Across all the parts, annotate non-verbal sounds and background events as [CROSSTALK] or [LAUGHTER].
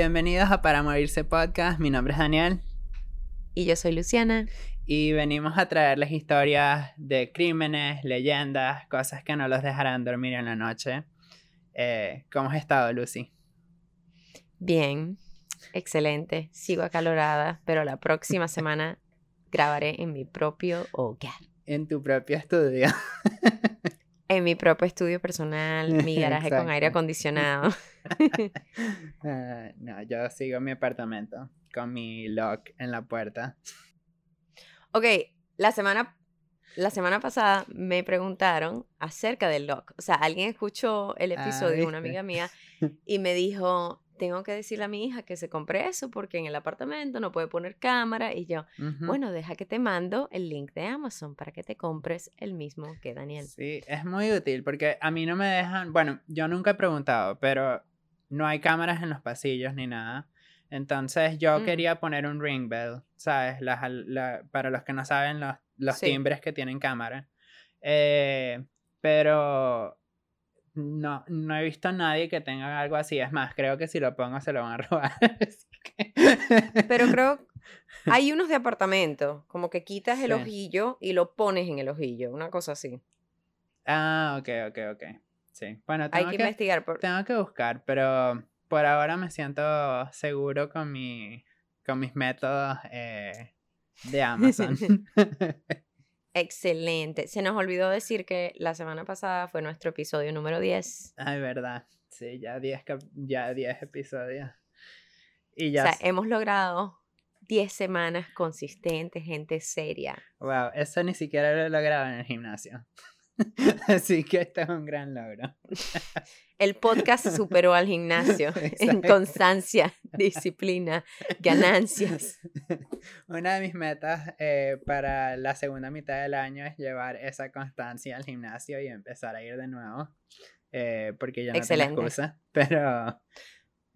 Bienvenidos a Para Morirse Podcast. Mi nombre es Daniel. Y yo soy Luciana. Y venimos a traerles historias de crímenes, leyendas, cosas que no los dejarán dormir en la noche. Eh, ¿Cómo has estado, Lucy? Bien, excelente. Sigo acalorada, pero la próxima [LAUGHS] semana grabaré en mi propio hogar. En tu propio estudio. En mi propio estudio personal, mi garaje con aire acondicionado. [LAUGHS] [LAUGHS] Ah, no, yo sigo en mi apartamento con mi lock en la puerta. Ok, la semana, la semana pasada me preguntaron acerca del lock. O sea, alguien escuchó el Ah, episodio, una ¿viste? amiga mía, [LAUGHS] y me dijo, tengo que decirle a mi hija que se compre eso porque en el apartamento no puede poner cámara. Y yo, Ujú. bueno, deja que te mando el link de Amazon para que te compres el mismo que Daniel. Sí, es muy útil porque a mí no me dejan, bueno, yo nunca he preguntado, pero no hay cámaras en los pasillos ni nada. Entonces yo Mm. quería poner un ring bell, ¿sabes? La- para los que no saben, los, los Sí. timbres que tienen cámara. Eh, pero no, no he visto a nadie que tenga algo así. Es más, creo que si lo pongo se lo van a robar. [LAUGHS] Que- Pero creo, [LAUGHS] hay unos de apartamento, como que quitas el Sí. ojillo y lo pones en el ojillo, una cosa así. Ah, ok, ok, ok. Sí. Bueno, Hay tengo que que, investigar. Por... tengo que buscar, pero por ahora me siento seguro con mi, con mis métodos eh, de Amazon. [LAUGHS] [LAUGHS] Excelente. Se nos olvidó decir que la semana pasada fue nuestro episodio número 10. Ay, verdad. Sí, ya 10 cap- ya 10 episodios. Y O ya, sea, s- hemos logrado 10 semanas consistentes, gente seria. wow, eso ni siquiera lo he logrado en el gimnasio. [LAUGHS] Así que esto es un gran logro. [LAUGHS] El podcast superó al gimnasio [LAUGHS] en constancia, disciplina, ganancias. Una de mis metas eh, para la segunda mitad del año es llevar esa constancia al gimnasio y empezar a ir de nuevo. eh, porque ya no Excelente. tengo excusa. Pero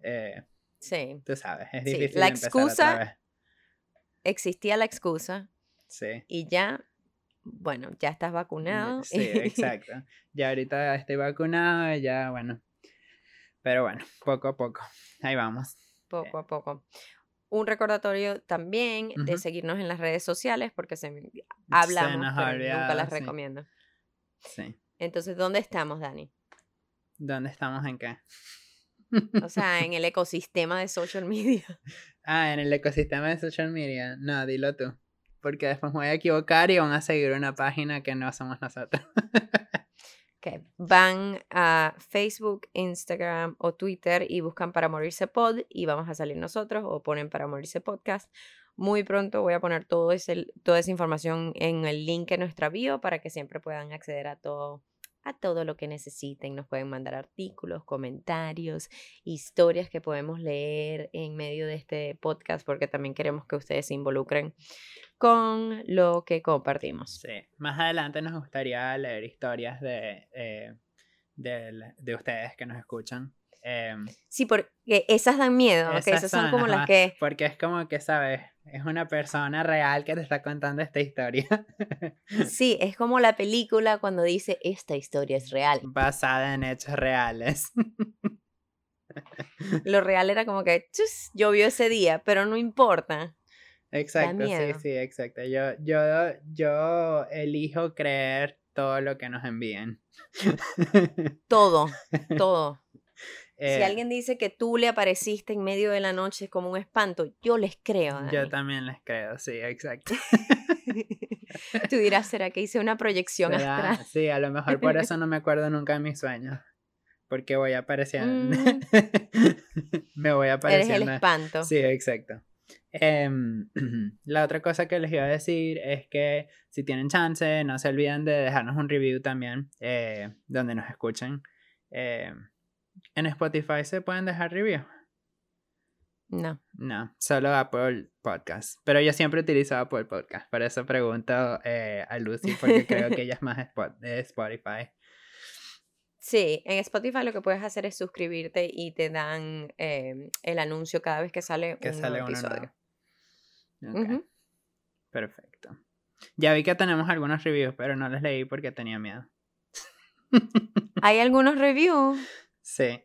eh, Sí. tú sabes, es Sí, difícil. la empezar otra excusa- vez. Existía la excusa Sí. y ya, bueno, ya estás vacunado. Sí, [LAUGHS] exacto. Ya ahorita estoy vacunado, ya bueno. Pero bueno, poco a poco. Ahí vamos. poco a poco. Un recordatorio también de seguirnos en las redes sociales porque se hablamos, pero nunca las sí. recomiendo. Sí. Entonces, ¿dónde estamos, Dani? ¿Dónde estamos en qué? O sea, en el [LAUGHS] ecosistema de social media. Ah, en el ecosistema de social media. No, dilo tú. Porque después me voy a equivocar y van a seguir una página que no somos nosotros. [LAUGHS] que van a Facebook, Instagram o Twitter y buscan para morirse pod y vamos a salir nosotros o ponen para morirse podcast. Muy pronto voy a poner todo ese, toda esa información en el link en nuestra bio para que siempre puedan acceder a todo a todo lo que necesiten. Nos pueden mandar artículos, comentarios, historias que podemos leer en medio de este podcast porque también queremos que ustedes se involucren con lo que compartimos. Sí. Más adelante nos gustaría leer historias de, eh, del- de ustedes que nos escuchan. Em, Sí, porque esas dan miedo, Esas esas son son, como las que porque es como que, ¿sabes? Es una persona real que te está contando esta historia. [LAUGHS] Sí, es como la película cuando dice esta historia es real. basada en hechos reales. [LAUGHS] Lo real era como que chus, llovió ese día, pero no importa. Exacto, sí, sí, exacto. Yo, yo, yo elijo creer todo lo que nos envíen. Todo, [LAUGHS] todo. Si Eh, alguien dice que tú le apareciste en medio de la noche como un espanto, yo les creo. Yo también les creo, sí, exacto. [LAUGHS] Tú dirás, ¿será que hice una proyección astral? Sí, a lo mejor por eso [LAUGHS] no me acuerdo nunca de mis sueños. Porque voy a aparecer. Mm. [LAUGHS] me voy a Eres el espanto. Sí, exacto. Em, [CLEARS THROAT] la otra cosa que les iba a decir es que si tienen chance, no se olviden de dejarnos un review también, eh, donde nos escuchen. Eh, en Spotify se pueden dejar review. No. No, solo Apple Podcast. Pero yo siempre utilizo Apple Podcast. Por eso pregunto eh, a Lucy, porque creo que [LAUGHS] ella es más de Spotify. Sí, en Spotify lo que puedes hacer es suscribirte y te dan eh, el anuncio cada vez que sale Que un sale nuevo episodio. nuevo. Perfecto. Ya vi que tenemos algunos reviews, pero no los leí porque tenía miedo. Hay algunos reviews. Sí.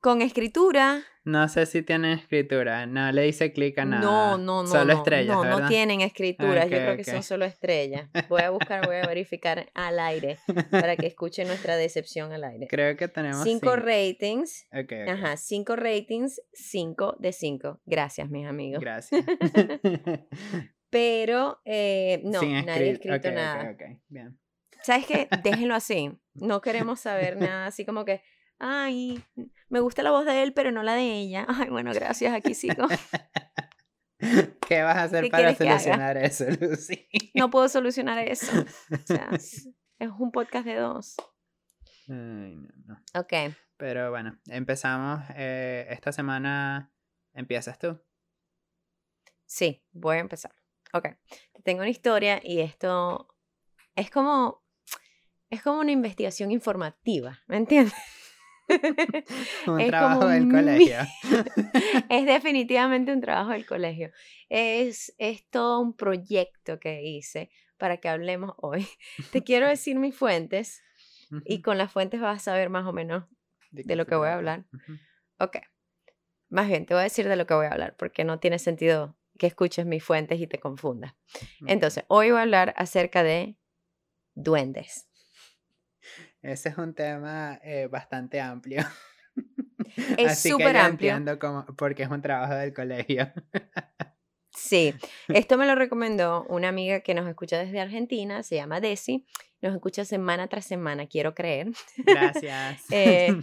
Con escritura. No sé si tienen escritura. No le hice clic a nada. No, no, no. Solo no, estrellas, No, no tienen escrituras. Yo creo que son solo estrellas. Voy a buscar, voy a [LAUGHS] verificar al aire para que escuchen nuestra decepción al aire. Creo que tenemos Cinco cinco. ratings. Ok, ok. Ajá, cinco ratings, cinco de cinco. Gracias, mis amigos. Gracias. [LAUGHS] Pero eh, no, Sin nadie ha escri- escrito nada. Bien. ¿Sabes qué? Déjenlo así. [LAUGHS] No queremos saber nada así como que, ay, me gusta la voz de él, pero no la de ella. [LAUGHS] Ay, bueno, gracias, aquí sigo. [LAUGHS] ¿Qué vas a hacer ¿Qué para solucionar eso, Lucy? No puedo solucionar eso. O sea, [LAUGHS] es un podcast de dos. Ay, no, no. Ok, Pero bueno, empezamos. eh, esta semana empiezas tú. sí, voy a empezar. Ok, te tengo una historia y esto es como, es como una investigación informativa, ¿me entiendes? Un Es trabajo del mi- colegio. [LAUGHS] es definitivamente un trabajo del colegio. Es, es todo un proyecto que hice para que hablemos hoy. [LAUGHS] Te quiero [LAUGHS] decir mis fuentes y con las fuentes vas a saber más o menos. ¿De lo que voy a hablar. Ok. Más bien, te voy a decir de lo que voy a hablar porque no tiene sentido que escuches mis fuentes y te confundas. Entonces, hoy voy a hablar acerca de duendes. Ese es un tema eh, bastante amplio. [LAUGHS] Es súper amplio. entiendo cómo, porque es un trabajo del colegio. Sí, [LAUGHS] esto me lo recomendó una amiga que nos escucha desde Argentina, se llama Desi, nos escucha semana tras semana, quiero creer. Gracias. [LAUGHS] Eh,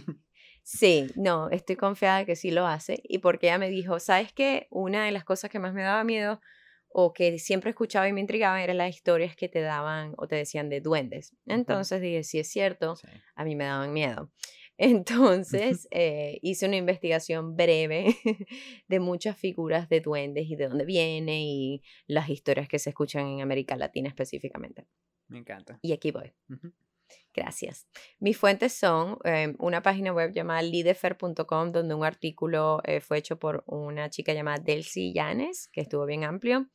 Sí, no, estoy confiada de que sí lo hace. Y porque ella me dijo, ¿sabes qué? Una de las cosas que más me daba miedo o que siempre escuchaba y me intrigaba eran las historias que te daban o te decían de duendes. Entonces dije, sí es cierto, Sí. a mí me daban miedo. [LAUGHS] Entonces eh, hice una investigación breve [LAUGHS] de muchas figuras de duendes y de dónde viene y las historias que se escuchan en América Latina específicamente. Me encanta. Y aquí voy. Ujú. Gracias. Mis fuentes son eh, una página web llamada lidefer.com, donde un artículo eh, fue hecho por una chica llamada Delcy Llanes, que estuvo bien amplio.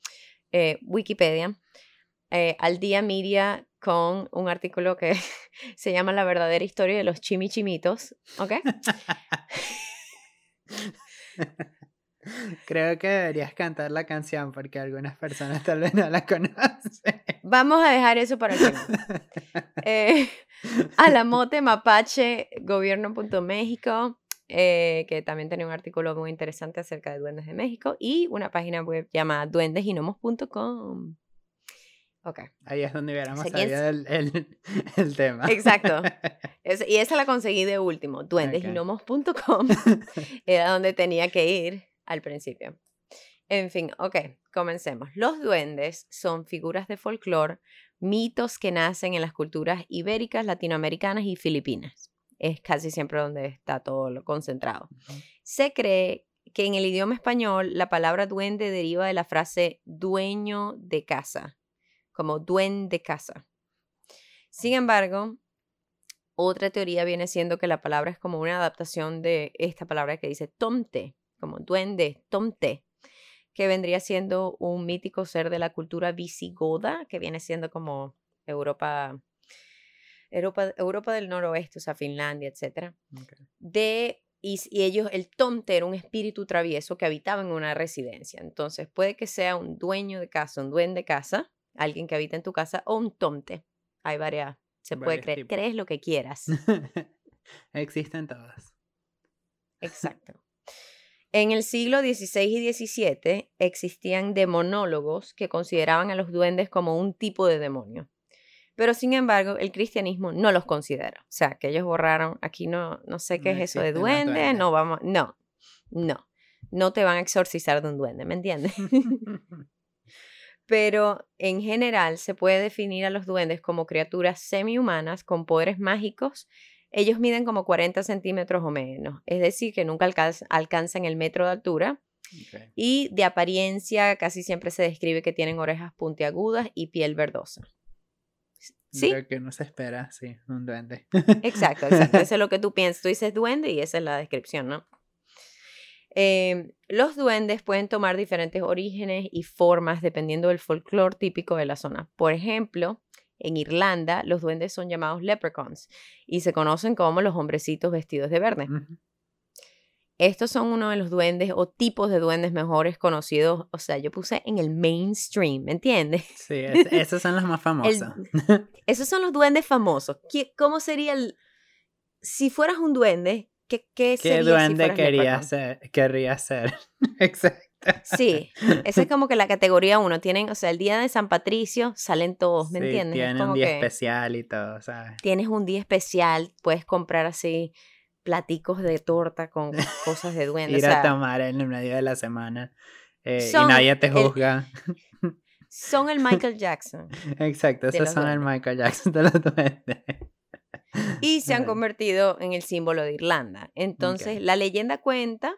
eh, Wikipedia. eh, Al Día Media con un artículo que [LAUGHS] se llama La verdadera historia de los chimichimitos. ¿Ok? [LAUGHS] [LAUGHS] [LAUGHS] Creo que deberías cantar la canción porque algunas personas tal vez no la [LAUGHS] conocen. Vamos a dejar eso para el final. [LAUGHS] Eh, Alamote Mapache, gobierno.méxico, eh, que también tenía un artículo muy interesante acerca de duendes de México, y una página web llamada duendesginomos.com. Ok, Ahí es donde hubiéramos sabido el, el, el tema. Exacto. es- y esa la conseguí de último, duendesginomos.com, era donde tenía que ir al principio. En fin, ok, comencemos. Los duendes son figuras de folclore, mitos que nacen en las culturas ibéricas, latinoamericanas y filipinas. Es casi siempre donde está todo lo concentrado. Se cree que en el idioma español la palabra duende deriva de la frase dueño de casa, como duende casa. Sin embargo, otra teoría viene siendo que la palabra es como una adaptación de esta palabra que dice tomte, como duende, tomte, que vendría siendo un mítico ser de la cultura visigoda, que viene siendo como Europa, Europa, Europa del noroeste, o sea, Finlandia, etcétera Ok. de y, ellos, el tomte era un espíritu travieso que habitaba en una residencia. Entonces puede que sea un dueño de casa, un duende de casa, alguien que habita en tu casa, o un tomte. Hay varias, se puede creer, tipos. crees lo que quieras. [LAUGHS] Existen todas. Exacto. En el siglo XVI y XVII existían demonólogos que consideraban a los duendes como un tipo de demonio. Pero sin embargo, el cristianismo no los considera. O sea, que ellos borraron, aquí no, no sé qué No es eso de duende, no vamos, no, no, no te van a exorcizar de un duende, ¿me entiendes? [LAUGHS] [LAUGHS] Pero en general se puede definir a los duendes como criaturas semi-humanas con poderes mágicos. Ellos miden como 40 centímetros o menos, es decir, que nunca alcanz- alcanzan el metro de altura. Y de apariencia casi siempre se describe que tienen orejas puntiagudas y piel verdosa. ¿Sí? Lo que uno se espera, sí, un duende. Exacto, exacto. Eso es lo que tú [LAUGHS] piensas. Tú dices duende y esa es la descripción, ¿no? Eh, los duendes pueden tomar diferentes orígenes y formas dependiendo del folclore típico de la zona. Por ejemplo, en Irlanda los duendes son llamados leprechauns y se conocen como los hombrecitos vestidos de verde. Ujú. Estos son uno de los duendes o tipos de duendes mejores conocidos. O sea, yo puse en el mainstream, ¿me entiendes? Sí, [LAUGHS] es- esos son los más famosos. [LAUGHS] Esos son los duendes famosos. ¿Qué- ¿Cómo sería el... Si fueras un duende, ¿qué, qué, ¿Qué sería si duende fueras quería ser, querría ser? [LAUGHS] Exacto. Sí, esa es como que la categoría uno. Tienen, o sea, el día de San Patricio salen todos, ¿me Sí, entiendes? Es Tiene como un día que especial y todo, ¿sabes? tienes un día especial, puedes comprar así platicos de torta con cosas de [LAUGHS] duende. o Ir a sea, tomar en el medio de la semana eh, Son y nadie te el- juzga. [LAUGHS] son el Michael Jackson. Exacto, esos son el. Michael Jackson de los duendes. y se han [LAUGHS] convertido en el símbolo de Irlanda. Entonces, la leyenda cuenta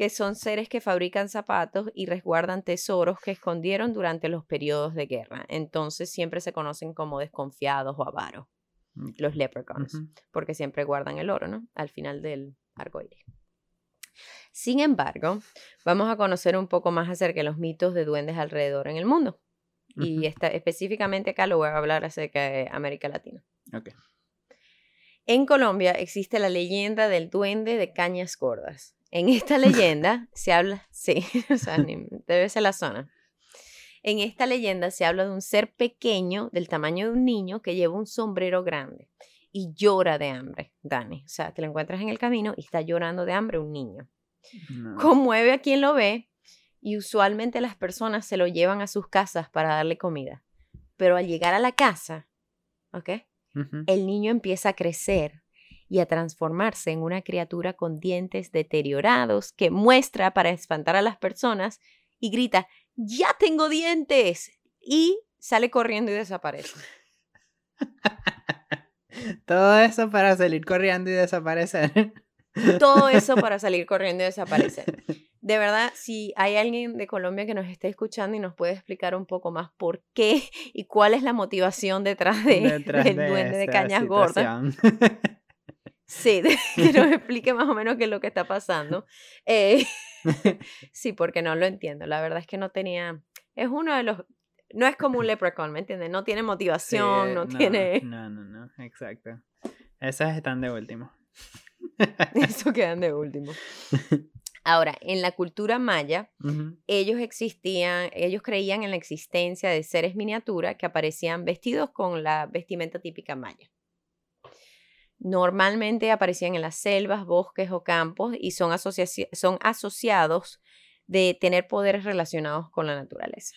que son seres que fabrican zapatos y resguardan tesoros que escondieron durante los periodos de guerra. Entonces, siempre se conocen como desconfiados o avaros, los leprechauns, porque siempre guardan el oro, ¿no? Al final del arco iris. Sin embargo, vamos a conocer un poco más acerca de los mitos de duendes alrededor en el mundo. Y esta, específicamente acá lo voy a hablar acerca de América Latina. Ok. En Colombia existe la leyenda del duende de cañas gordas. En esta leyenda se habla, sí, [LAUGHS] o sea, ni- [LAUGHS] debe ser la zona. En esta leyenda se habla de un ser pequeño del tamaño de un niño que lleva un sombrero grande y llora de hambre, Dani. O sea, te lo encuentras en el camino y está llorando de hambre un niño. No. Conmueve a quien lo ve y usualmente las personas se lo llevan a sus casas para darle comida. Pero al llegar a la casa, ¿ok? Ujú. el niño empieza a crecer y a transformarse en una criatura con dientes deteriorados que muestra para espantar a las personas y grita, ya tengo dientes. Y sale corriendo y desaparece. [LAUGHS] Todo eso para salir corriendo y desaparecer. Todo eso para [LAUGHS] salir corriendo y desaparecer. De verdad, si hay alguien de Colombia que nos esté escuchando y nos puede explicar un poco más por qué y cuál es la motivación detrás, de, Detrás [LAUGHS] del de duende de cañas gordas. Sí, [LAUGHS] que nos explique más o menos qué es lo que está pasando. Eh, [LAUGHS] sí, porque no lo entiendo. La verdad es que no tenía. Es uno de los. No es como un [LAUGHS] leprechaun, ¿me entiendes? No tiene Sí, motivación, no, no, tiene. No, no, no, exacto. Esas están de último. Eso quedan de último. Ahora, en la cultura maya, ellos existían, ellos creían en la existencia de seres miniatura que aparecían vestidos con la vestimenta típica maya. Normalmente aparecían en las selvas, bosques o campos y son, asociados de tener poderes relacionados con la naturaleza.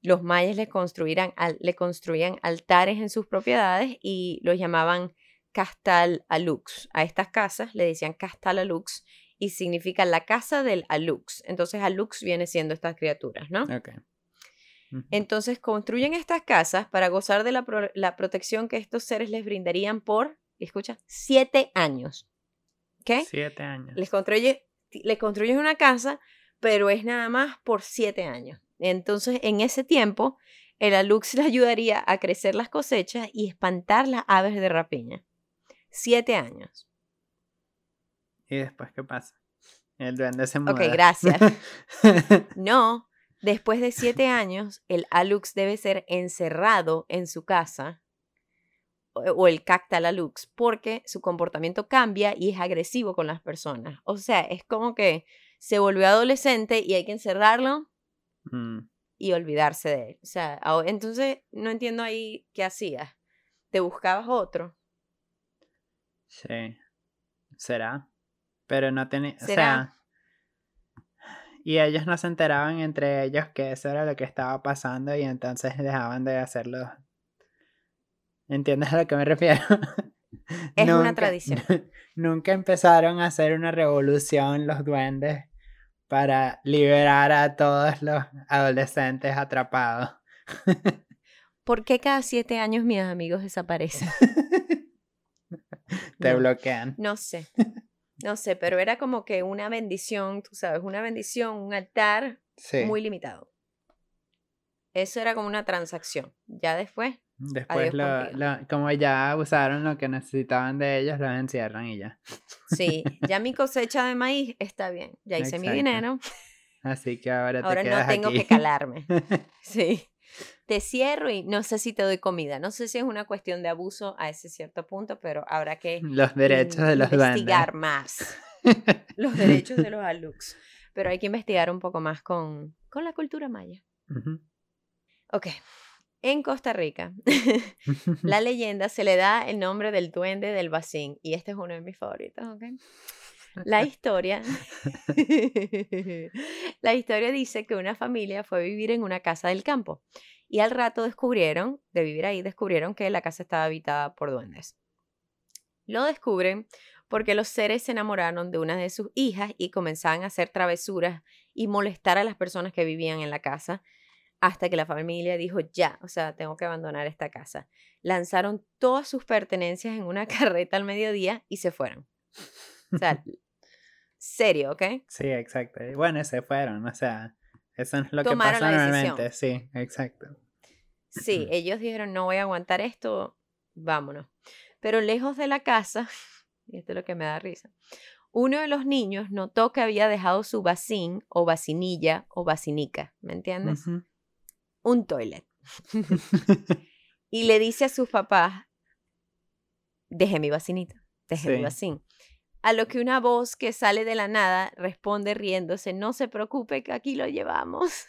Los mayas le, construirán le construían altares en sus propiedades y los llamaban castal alux. A estas casas le decían castal alux y significa la casa del alux. Entonces alux viene siendo estas criaturas, ¿no? Entonces construyen estas casas para gozar de la, pro- la protección que estos seres les brindarían por, escucha, siete años. ¿Ok? Siete años. Les, construye, les construyen una casa, pero es nada más por siete años. Entonces, en ese tiempo, el alux [LAUGHS] le ayudaría a crecer las cosechas y espantar las aves de rapiña. Siete años. ¿Y después qué pasa? El duende se muda. Ok, gracias. [LAUGHS] No, después de siete años, el alux debe ser encerrado en su casa o, o el cactal alux porque su comportamiento cambia y es agresivo con las personas. O sea, es como que se volvió adolescente y hay que encerrarlo Mm, y olvidarse de él. O sea, entonces no entiendo ahí qué hacías. ¿Te buscabas otro? sí. ¿Será? Pero no tenía. O sea. Y ellos no se enteraban entre ellos que eso era lo que estaba pasando y entonces dejaban de hacerlo. ¿Entiendes a lo que me refiero? [LAUGHS] Es una tradición. [LAUGHS] Nunca empezaron a hacer una revolución los duendes para liberar a todos los adolescentes atrapados. [LAUGHS] ¿Por qué cada siete años mis amigos desaparecen? Te No. bloquean. No sé. No sé, pero era como que una bendición, tú sabes, una bendición, un altar Sí. muy limitado. Eso era como una transacción. Ya después, Después, lo, como ya usaron lo que necesitaban de ellos, los encierran y ya. sí, ya mi [LAUGHS] cosecha de maíz está bien. Ya hice mi dinero. Así que ahora te Ahora no tengo aquí. que calarme. [LAUGHS] Sí. Te cierro y no sé si te doy comida. No sé si es una cuestión de abuso a ese cierto punto, pero habrá que los derechos de in- los duendes. investigar más. [LAUGHS] los derechos de los alux. Pero hay que investigar un poco más con, con la cultura maya. Ok. En Costa Rica, [LAUGHS] la [LAUGHS] leyenda se le da el nombre del duende del Bacín. Y este es uno de mis favoritos, ¿ok? La historia, la historia dice que una familia fue a vivir en una casa del campo y al rato descubrieron, de vivir ahí, descubrieron que la casa estaba habitada por duendes. Lo descubren porque los seres se enamoraron de una de sus hijas y comenzaban a hacer travesuras y molestar a las personas que vivían en la casa hasta que la familia dijo, ya, o sea, tengo que abandonar esta casa. Lanzaron todas sus pertenencias en una [LAUGHS] carreta al mediodía y se fueron. O sea, [LAUGHS] serio, ¿ok? Sí, exacto. Bueno, se fueron, o sea, eso es lo que pasa normalmente. Sí, exacto. Sí, ellos dijeron, no voy a aguantar esto, vámonos. Pero lejos de la casa, [LAUGHS] y esto es lo que me da risa, uno de los niños notó que había dejado su vacín o vacinilla o vacinica, ¿me entiendes? Un toilet. [LAUGHS] [LAUGHS] y le dice a sus papás, deje mi vacinita, deje mi vacín. A lo que una voz que sale de la nada responde riéndose, no se preocupe que aquí lo llevamos.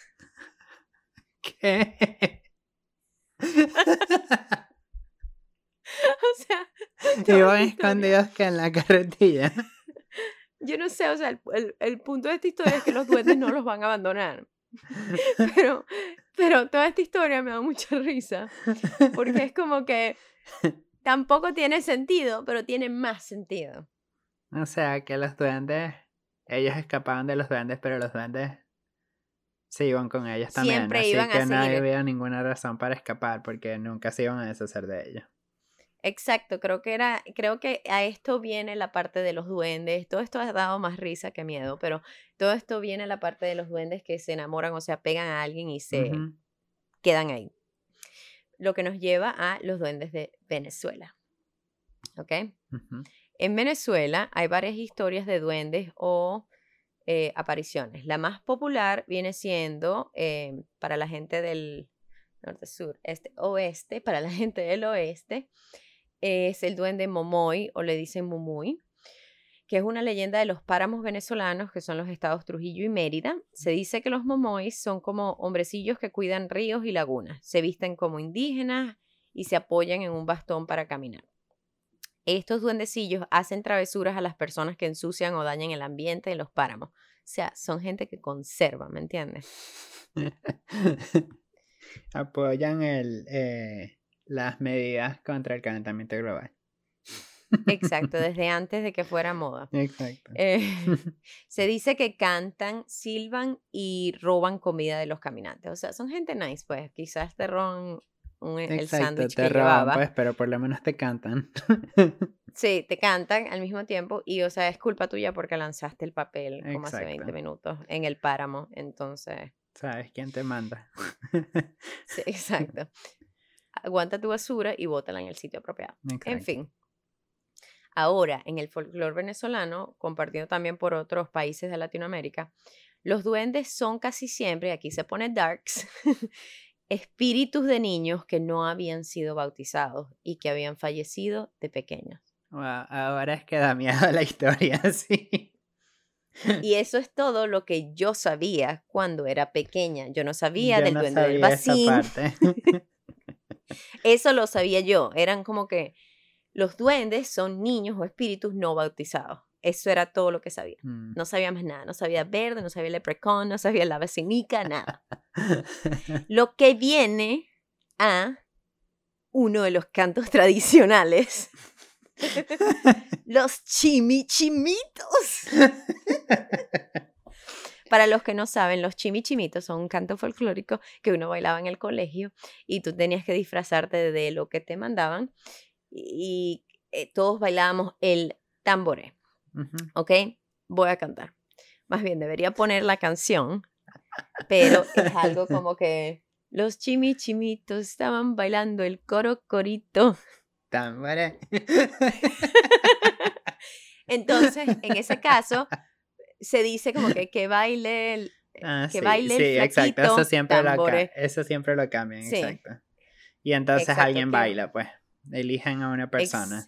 [LAUGHS] ¿Qué? [LAUGHS] [LAUGHS] o sea, iban escondidos que en la carretilla. Yo no sé, o sea, el, el, punto de esta historia es que los duendes no los van a abandonar. Pero, pero toda esta historia me da mucha risa, porque es como que tampoco tiene sentido, pero tiene más sentido. O sea, que los duendes, ellos escapaban de los duendes, pero los duendes se iban con ellos también. Siempre así iban que a no había ninguna razón para escapar porque nunca se iban a deshacer de ellos. Exacto, creo que era, creo que a esto viene la parte de los duendes. Todo esto ha dado más risa que miedo, pero todo esto viene la parte de los duendes que se enamoran o se apegan a alguien y se quedan ahí. Lo que nos lleva a los duendes de Venezuela. ¿Ok? En Venezuela hay varias historias de duendes o eh, apariciones. La más popular viene siendo eh, para la gente del norte, sur, este, oeste, para la [LAUGHS] gente del oeste, es el duende Momoy o le dicen Mumuy, que es una leyenda de los páramos venezolanos, que son los estados Trujillo y Mérida. Se dice que los Momoys son como hombrecillos que cuidan ríos y lagunas, se visten como indígenas y se apoyan en un bastón para caminar. Estos duendecillos hacen travesuras a las personas que ensucian o dañan el ambiente de los páramos. O sea, son gente que conserva, ¿me entiendes? [LAUGHS] Apoyan el, eh, las medidas contra el calentamiento global. Exacto, [LAUGHS] desde antes de que fuera moda. Exacto. Eh, [LAUGHS] se dice que cantan, silban y roban comida de los caminantes. O sea, son gente nice, pues. Quizás te roban el sándwich que roban, pues, pero por lo menos te cantan. sí, te cantan al mismo tiempo y, o sea, es culpa tuya porque lanzaste el papel como hace 20 minutos en el páramo, entonces... ¿Sabes quién te manda? sí, [LAUGHS] exacto. Aguanta tu basura y bótala en el sitio apropiado. En fin. Ahora, en el folclore venezolano, compartido también por otros países de Latinoamérica, los duendes son casi siempre, aquí se pone darks, [LAUGHS] espíritus de niños que no habían sido bautizados y que habían fallecido de pequeños. ahora es que da miedo [LAUGHS] la historia, [LAUGHS] sí. Y eso es todo lo que yo sabía cuando era pequeña. Yo no sabía del duende del vacín. [LAUGHS] eso lo sabía yo. Eran como que los duendes son niños o espíritus no bautizados. Eso era todo lo que sabía. Mm. No sabía más nada. No sabía verde, no sabía leprecon, no sabía la vecinica, nada. [LAUGHS] lo que viene a uno de los cantos [LAUGHS] tradicionales. [LAUGHS] los chimichimitos. Para los que no saben, los chimichimitos son un canto folclórico que uno bailaba en el colegio y tú tenías que disfrazarte de lo que te mandaban y eh, todos bailábamos el tamboré. ¿Ok? Voy a cantar. Más bien, debería poner la canción, pero es algo [LAUGHS] como que los chimichimitos estaban bailando el coro corito. Tamboré. [LAUGHS] Entonces, en ese caso, se dice como que, que baile el, ah, que baile el exacto. Eso siempre, lo, eso siempre lo cambian, exacto. Y entonces alguien baila, pues. Eligen a una persona.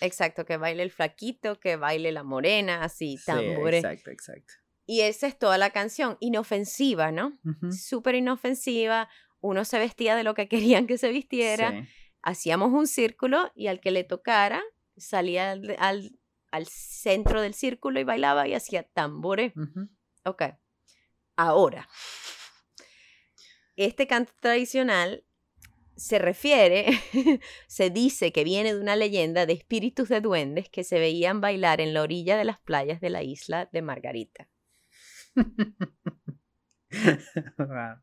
Exacto, que baile el flaquito, que baile la morena, así, Sí, tambores. exacto, exacto. y esa es toda la canción, inofensiva, ¿no? Ujú, Súper inofensiva. Uno se vestía de lo que [LAUGHS] querían que se vistiera. sí. Hacíamos un círculo y al que le tocara salía al, al- al centro del círculo y bailaba y hacía tambores. Ujú. Ok. Ahora, este canto tradicional se refiere, [LAUGHS] se dice que viene de una leyenda de espíritus de duendes que se veían bailar en la orilla de las playas de la isla de Margarita. [LAUGHS] Wow.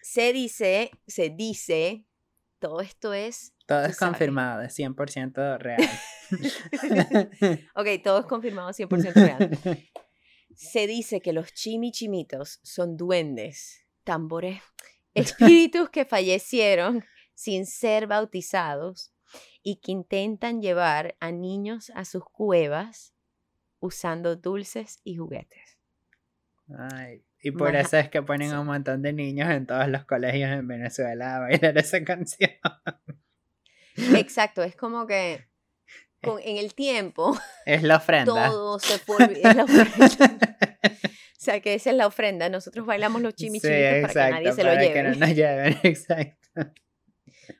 Se dice, se dice, todo esto es, Todo es confirmado, es 100% real. [LAUGHS] ok, todo es confirmado 100% real. Se dice que los chimichimitos son duendes, tambores, espíritus que fallecieron sin ser bautizados y que intentan llevar a niños a sus cuevas usando dulces y juguetes. Ay, y por eso es que ponen sí. a un montón de niños en todos los colegios en Venezuela a bailar esa [LAUGHS] canción. Exacto, es como que [LAUGHS] con- en el tiempo Es la ofrenda. todo se volvió. es la ofrenda. [LAUGHS] O sea, que esa es la ofrenda. Nosotros bailamos los Sí, chimichimitos para que nadie se lo para que lleve. no nos lleven, [LAUGHS] exacto.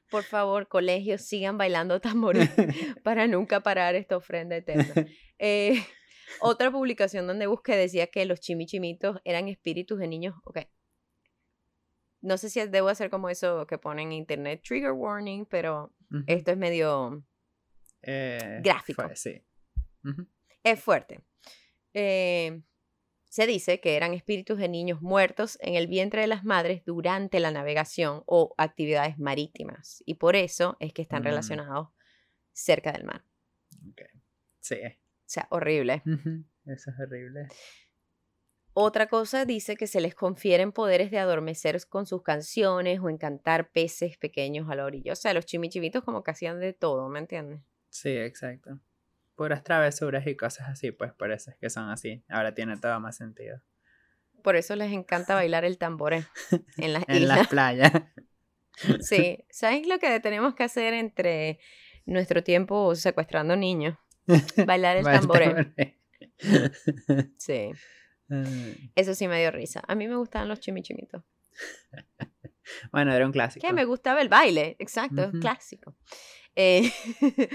Por favor, colegios, sigan bailando tambores [LAUGHS] para nunca parar esta ofrenda eterna. Eh, otra publicación donde busqué decía que los chimichimitos eran espíritus de niños. Ok. No sé si debo hacer como eso que ponen en internet, trigger warning, pero esto es medio. Eh, gráfico. fue- sí. Ujú. Es fuerte. Eh, se dice que eran espíritus de niños muertos en el vientre de las madres durante la navegación o actividades marítimas. Y por eso es que están Mm. relacionados cerca del mar. Ok. Sí. O sea, horrible. Eso es horrible. Otra cosa dice que se les confieren poderes de adormecer con sus canciones o encantar peces pequeños a la orilla. O sea, los chimichimitos como que hacían de todo, ¿me entiendes? Sí, exacto. Puras travesuras y cosas así, pues por eso es que son así. Ahora tiene todo más sentido. Por eso les encanta bailar el tambore en las [LAUGHS] En islas. las playas. [LAUGHS] Sí, ¿sabes lo que tenemos que hacer entre nuestro tiempo secuestrando niños? [LAUGHS] Bailar el tambore. Sí, eso sí me dio risa. A mí me gustaban los chimichimitos. Bueno, era un clásico. Que me gustaba el baile, exacto, es clásico. Eh, [LAUGHS]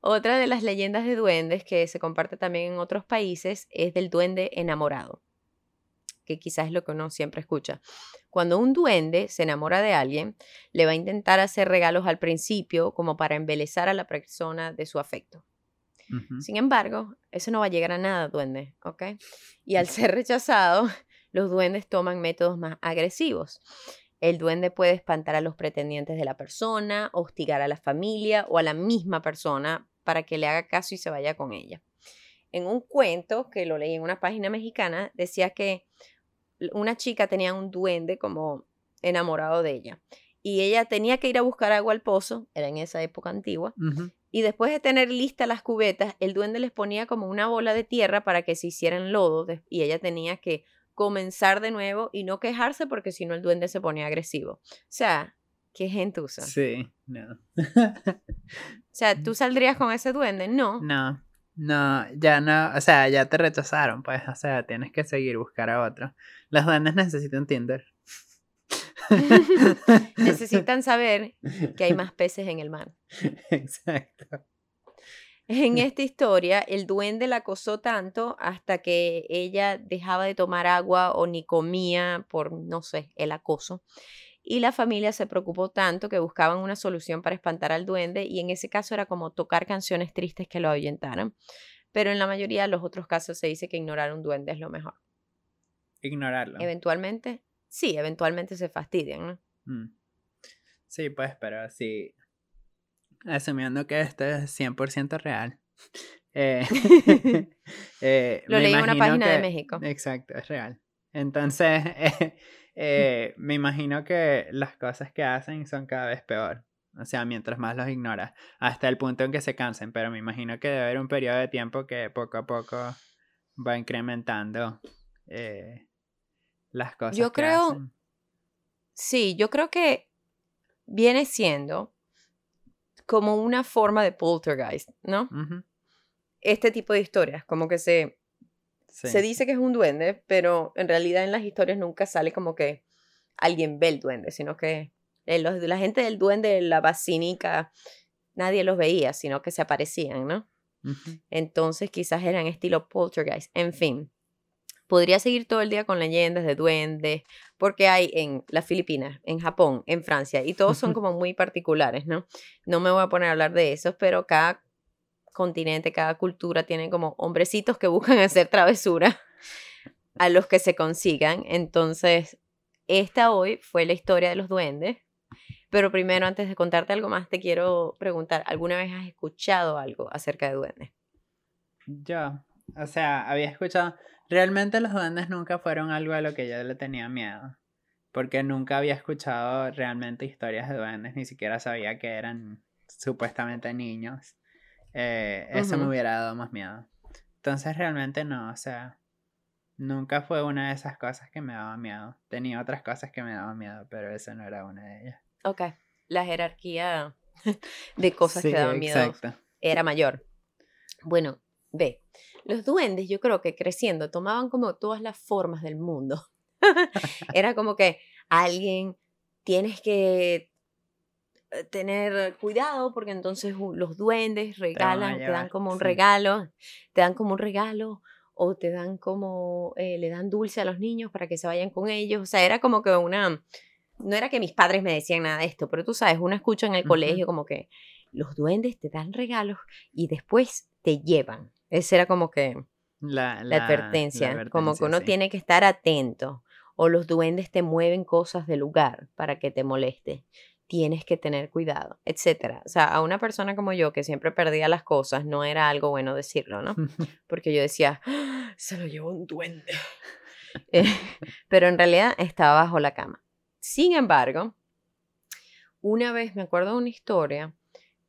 otra de las leyendas de duendes que se comparte también en otros países es del duende enamorado, que quizás es lo que uno siempre escucha. Cuando un duende se enamora de alguien, le va a intentar hacer regalos al principio como para embelezar a la persona de su afecto. Sin embargo, eso no va a llegar a nada, duende, ¿ok? Y al ser rechazado, [LAUGHS] los duendes toman métodos más agresivos. El duende puede espantar a los pretendientes de la persona, hostigar a la familia o a la misma persona para que le haga caso y se vaya con ella. En un cuento que lo leí en una página mexicana, decía que una chica tenía un duende como enamorado de ella. Y ella tenía que ir a buscar agua al pozo, era en esa época antigua, y después de tener listas las cubetas, el duende les ponía como una bola de tierra para que se hicieran lodo y ella tenía que comenzar de nuevo y no quejarse porque si no el duende se ponía agresivo. O sea, qué gentuza. Sí, no. [LAUGHS] O sea, ¿tú saldrías con ese duende? No. No, no, ya no, o sea, ya te rechazaron, pues, o sea, tienes que seguir buscar a otro. Los duendes necesitan Tinder. [LAUGHS] [LAUGHS] Necesitan saber que hay más peces en el mar. Exacto. En esta historia, el duende la acosó tanto hasta que ella dejaba de tomar agua o ni comía por, no sé, el acoso. Y la familia se preocupó tanto que buscaban una solución para espantar al duende y en ese caso era como tocar canciones tristes que lo ahuyentaran. Pero en la mayoría de los otros casos se dice que ignorar a un duende es lo mejor. Ignorarlo. Eventualmente, sí, eventualmente se fastidian, ¿no? Mm. Sí, pues, pero sí. Asumiendo que esto es 100% real. [LAUGHS] eh, [LAUGHS] [LAUGHS] eh, Lo leí en una página de México. Exacto, es real. Entonces, eh, me imagino que las cosas que hacen son cada vez peor. O sea, mientras más los ignoras, hasta el punto en que se cansen, pero me imagino que debe haber un periodo de tiempo que poco a poco va incrementando las cosas. Yo que creo- hacen. Sí, yo creo que viene siendo como una forma de poltergeist, ¿no? Este tipo de historias, como que se, sí. se dice que es un duende, pero en realidad en las historias nunca sale como que alguien ve el duende, sino que eh, los, la gente del duende, la basínica, nadie los veía, sino que se aparecían, ¿no? Entonces quizás eran estilo poltergeist. En fin, podría seguir todo el día con leyendas de duendes, porque hay en las Filipinas, en Japón, en Francia, y todos son como muy particulares, ¿no? No me voy a poner a hablar de esos, pero cada continente, cada cultura tiene como hombrecitos que buscan [LAUGHS] hacer travesura a los que se consigan. Entonces, esta hoy fue la historia de los duendes. Pero primero, antes de contarte algo más, te quiero preguntar, ¿alguna vez has escuchado algo acerca de duendes? Yo, o sea, había escuchado. Realmente los duendes nunca fueron algo a lo que yo le tenía miedo. Porque nunca había escuchado realmente historias de duendes, ni siquiera sabía que eran supuestamente niños. Eh, eso me hubiera dado más miedo. Entonces realmente no, o sea, nunca fue una de esas cosas que me daba miedo. Tenía otras cosas que me daban miedo, pero esa no era una de ellas. Ok, la jerarquía [LAUGHS] de cosas Sí, que daban miedo exacto. era mayor. Bueno, ve, los duendes yo creo que creciendo tomaban como todas las formas del mundo. [LAUGHS] [LAUGHS] era como que alguien tienes que eh, tener cuidado porque entonces los duendes regalan, te dan como un sí. regalo, te dan como un regalo o te dan como, eh, le dan dulce a los niños para que se vayan con ellos. O sea, era como que una, no era que mis padres me decían nada de esto, pero tú sabes, uno escucha en el colegio como que los duendes te dan regalos y después te llevan. Esa era como que La, la, la- advertencia, la como que uno sí. tiene que estar atento. O los duendes te mueven cosas del lugar para que te moleste. Tienes que tener cuidado, etcétera. O sea, a una persona como yo que siempre perdía las cosas, no era algo bueno decirlo, ¿no? [LAUGHS] Porque yo decía, "Ah, se lo llevó un duende. [LAUGHS] Eh, pero en realidad estaba bajo la cama. Sin embargo, una vez me acuerdo de una historia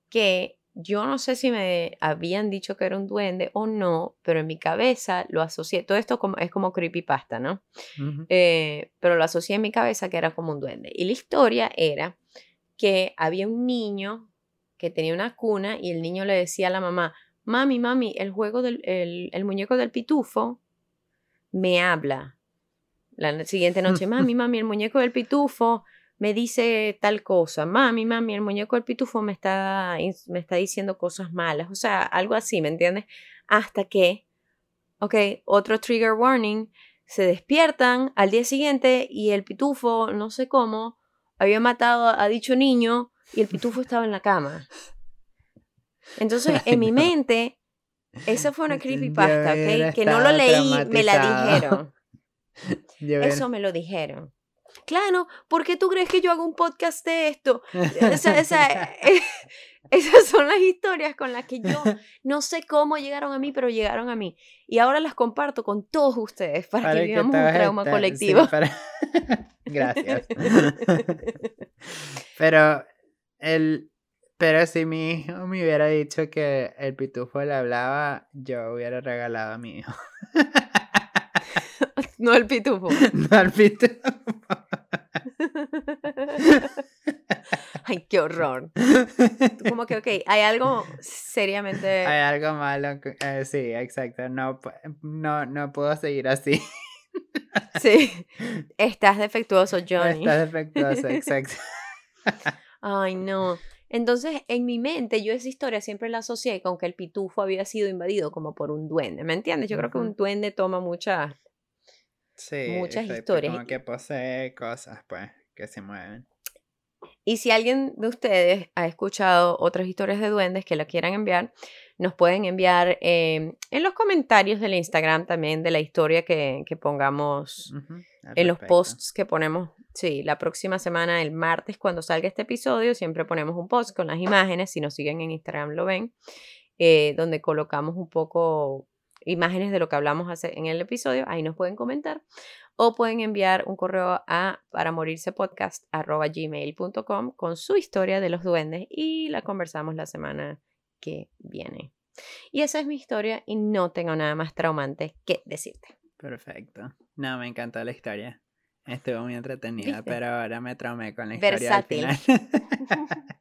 que yo no sé si me habían dicho que era un duende o no, pero en mi cabeza lo asocié. Todo esto como, es como creepypasta, ¿no? Eh, pero lo asocié en mi cabeza que era como un duende. Y la historia era que había un niño que tenía una cuna y el niño le decía a la mamá, mami, mami, el juego del el, el muñeco del pitufo me habla. La siguiente noche, [LAUGHS] mami, mami, el muñeco del pitufo me dice tal cosa. Mami, mami, el muñeco del pitufo me está, me está diciendo cosas malas. O sea, algo así, ¿me entiendes? Hasta que, ok, otro trigger warning, se despiertan al día siguiente y el pitufo, no sé cómo, había matado a dicho niño y el pitufo [LAUGHS] estaba en la cama. Entonces, en mi mente, esa fue una creepypasta, ¿ok? Que no lo leí, me la dijeron. [LAUGHS] Eso me lo dijeron. Claro, ¿por qué tú crees que yo hago un podcast de esto? O sea, o sea, [LAUGHS] eh, [LAUGHS] esas son las historias con las que yo [LAUGHS] no sé cómo llegaron a mí, pero llegaron a mí. Y ahora las comparto con todos ustedes para, para que vivamos un trauma colectivo. sí, para- Gracias. pero el pero si mi hijo me hubiera dicho que el pitufo le hablaba, yo hubiera regalado a mi hijo. No el pitufo. [LAUGHS] no al pitufo. Ay, qué horror. Como que, ok, hay algo seriamente... [LAUGHS] Hay algo malo. eh, sí, exacto. No, no, no puedo seguir así. [LAUGHS] Sí, estás defectuoso, Johnny. Está defectuoso, exacto. Ay, no. Entonces, en mi mente, yo esa historia siempre la asocié con que el pitufo había sido invadido como por un duende, ¿me entiendes? Yo creo que un duende toma muchas... Sí, Muchas historias. Como que posee cosas, pues, que se mueven. Y si alguien de ustedes ha escuchado otras historias de duendes que lo quieran enviar, nos pueden enviar eh, en los comentarios del Instagram también de la historia que, que pongamos en los posts que ponemos, sí, la próxima semana, el martes, cuando salga este episodio, siempre ponemos un post con las imágenes, si nos siguen en Instagram lo ven, eh, donde colocamos un poco imágenes de lo que hablamos hace- en el episodio, ahí nos pueden comentar, o pueden enviar un correo a para morirse podcast gmail.com con su historia de los duendes y la conversamos la semana que viene. Y esa es mi historia y no tengo nada más traumante que decirte. Perfecto. No, me encantó la historia. Estuvo muy entretenida, ¿Viste? pero ahora me traumé con la historia al Versátil. final.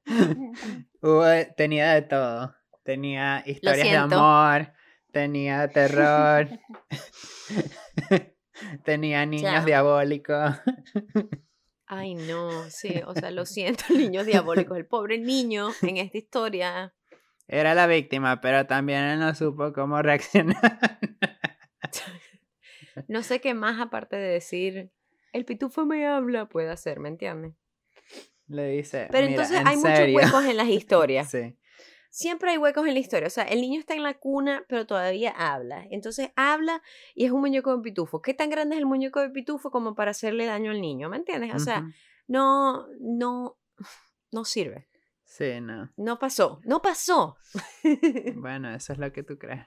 [LAUGHS] [LAUGHS] Hubo- tenía de todo. Tenía historias de amor, tenía terror, [LAUGHS] [LAUGHS] tenía niños Ya. diabólicos. [LAUGHS] Ay, no, sí, o sea, lo siento, niños diabólicos. El pobre niño en esta historia. Era la víctima, pero también él no supo cómo reaccionar. No sé qué más aparte de decir, el pitufo me habla, puede hacer, ¿me entiendes? Le dice. Pero "Mira, entonces en hay muchos serio". huecos en las historias. Sí. Siempre hay huecos en la historia. O sea, el niño está en la cuna, pero todavía habla. Entonces habla y es un muñeco de pitufo. ¿Qué tan grande es el muñeco de pitufo como para hacerle daño al niño? ¿Me entiendes? O sea, no, no, no sirve. Sí, no. No pasó. No pasó. [LAUGHS] Bueno, eso es lo que tú crees.